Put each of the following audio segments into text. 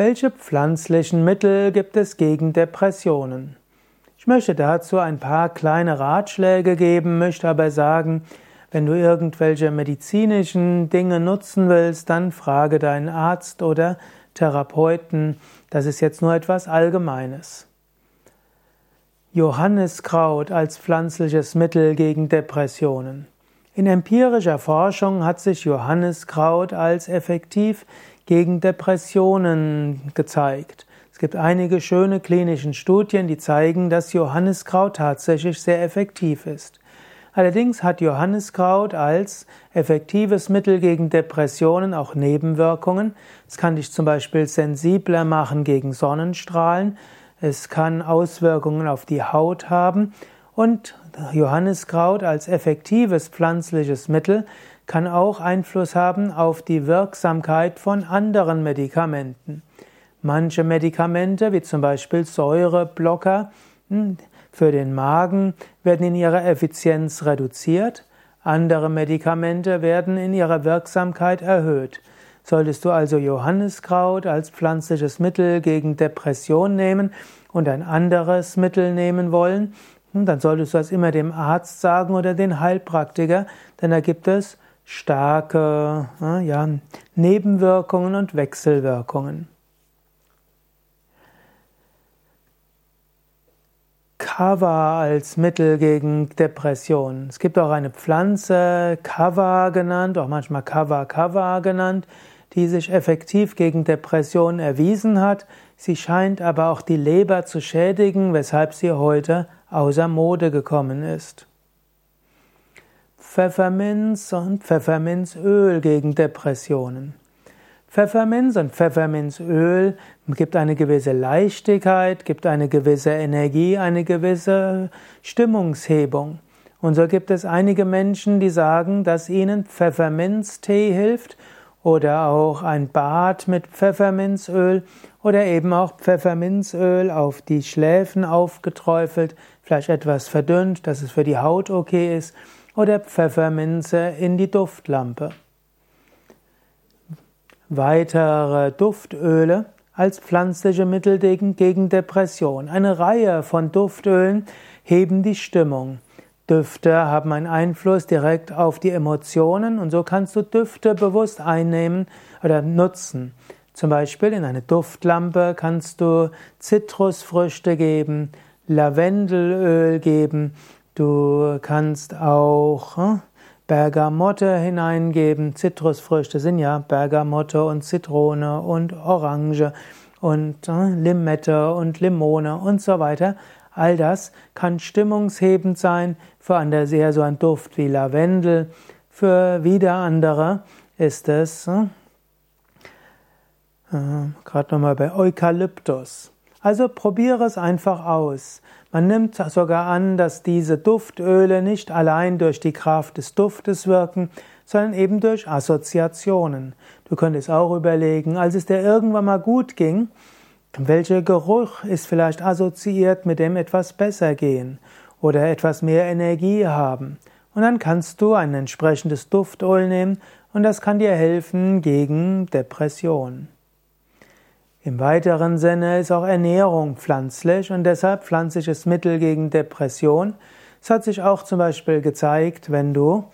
Welche pflanzlichen Mittel gibt es gegen Depressionen? Ich möchte dazu ein paar kleine Ratschläge geben, möchte aber sagen, wenn du irgendwelche medizinischen Dinge nutzen willst, dann frage deinen Arzt oder Therapeuten. Das ist jetzt nur etwas Allgemeines. Johanniskraut als pflanzliches Mittel gegen Depressionen. In empirischer Forschung hat sich Johanniskraut als effektiv gegen Depressionen gezeigt. Es gibt einige schöne klinische Studien, die zeigen, dass Johanniskraut tatsächlich sehr effektiv ist. Allerdings hat Johanniskraut als effektives Mittel gegen Depressionen auch Nebenwirkungen. Es kann dich zum Beispiel sensibler machen gegen Sonnenstrahlen. Es kann Auswirkungen auf die Haut haben. Und Johanniskraut als effektives pflanzliches Mittel kann auch Einfluss haben auf die Wirksamkeit von anderen Medikamenten. Manche Medikamente, wie zum Beispiel Säureblocker hm, für den Magen, werden in ihrer Effizienz reduziert, andere Medikamente werden in ihrer Wirksamkeit erhöht. Solltest du also Johanniskraut als pflanzliches Mittel gegen Depression nehmen und ein anderes Mittel nehmen wollen, hm, dann solltest du das immer dem Arzt sagen oder den Heilpraktiker, denn da gibt es starke ja, Nebenwirkungen und Wechselwirkungen. Kava als Mittel gegen Depression. Es gibt auch eine Pflanze, Kava genannt, auch manchmal Kava Kava genannt, die sich effektiv gegen Depression erwiesen hat. Sie scheint aber auch die Leber zu schädigen, weshalb sie heute außer Mode gekommen ist. Pfefferminz und Pfefferminzöl gegen Depressionen. Pfefferminz und Pfefferminzöl gibt eine gewisse Leichtigkeit, gibt eine gewisse Energie, eine gewisse Stimmungshebung. Und so gibt es einige Menschen, die sagen, dass ihnen Pfefferminztee hilft oder auch ein Bad mit Pfefferminzöl oder eben auch Pfefferminzöl auf die Schläfen aufgeträufelt, vielleicht etwas verdünnt, dass es für die Haut okay ist oder Pfefferminze in die Duftlampe. Weitere Duftöle als pflanzliche Mittel gegen Depression. Eine Reihe von Duftölen heben die Stimmung. Düfte haben einen Einfluss direkt auf die Emotionen und so kannst du Düfte bewusst einnehmen oder nutzen. Zum Beispiel in eine Duftlampe kannst du Zitrusfrüchte geben, Lavendelöl geben, Du kannst auch hm, Bergamotte hineingeben. Zitrusfrüchte sind ja Bergamotte und Zitrone und Orange und hm, Limette und Limone und so weiter. All das kann stimmungshebend sein. Für andere sehr so ein Duft wie Lavendel. Für wieder andere ist es hm, äh, gerade nochmal bei Eukalyptus. Also probiere es einfach aus. Man nimmt sogar an, dass diese Duftöle nicht allein durch die Kraft des Duftes wirken, sondern eben durch Assoziationen. Du könntest auch überlegen, als es dir irgendwann mal gut ging, welcher Geruch ist vielleicht assoziiert mit dem etwas besser gehen oder etwas mehr Energie haben. Und dann kannst du ein entsprechendes Duftöl nehmen und das kann dir helfen gegen Depression. Im weiteren Sinne ist auch Ernährung pflanzlich und deshalb pflanzliches Mittel gegen Depression. Es hat sich auch zum Beispiel gezeigt, wenn du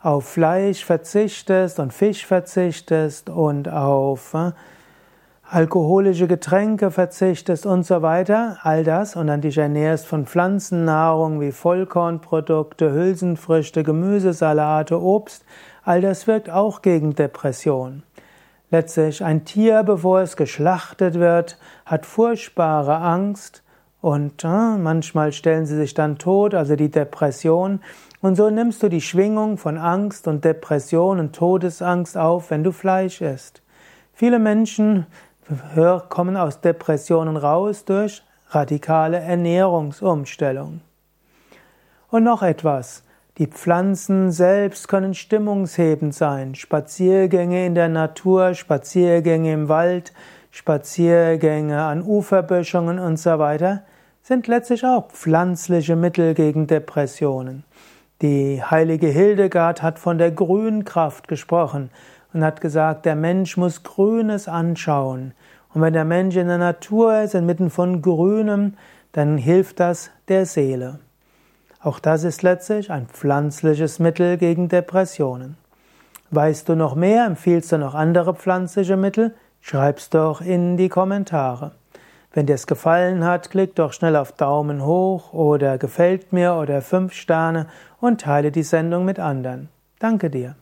auf Fleisch verzichtest und Fisch verzichtest und auf äh, alkoholische Getränke verzichtest und so weiter, all das und dann dich ernährst von Pflanzennahrung wie Vollkornprodukte, Hülsenfrüchte, Gemüsesalate, Obst, all das wirkt auch gegen Depression. Letztlich ein Tier, bevor es geschlachtet wird, hat furchtbare Angst und äh, manchmal stellen sie sich dann tot, also die Depression. Und so nimmst du die Schwingung von Angst und Depression und Todesangst auf, wenn du Fleisch isst. Viele Menschen kommen aus Depressionen raus durch radikale Ernährungsumstellung. Und noch etwas. Die Pflanzen selbst können stimmungshebend sein. Spaziergänge in der Natur, Spaziergänge im Wald, Spaziergänge an Uferböschungen und so weiter sind letztlich auch pflanzliche Mittel gegen Depressionen. Die heilige Hildegard hat von der Grünkraft gesprochen und hat gesagt, der Mensch muss Grünes anschauen. Und wenn der Mensch in der Natur ist, inmitten von Grünem, dann hilft das der Seele. Auch das ist letztlich ein pflanzliches Mittel gegen Depressionen. Weißt du noch mehr? Empfiehlst du noch andere pflanzliche Mittel? Schreib's doch in die Kommentare. Wenn dir es gefallen hat, klick doch schnell auf Daumen hoch oder gefällt mir oder fünf Sterne und teile die Sendung mit anderen. Danke dir.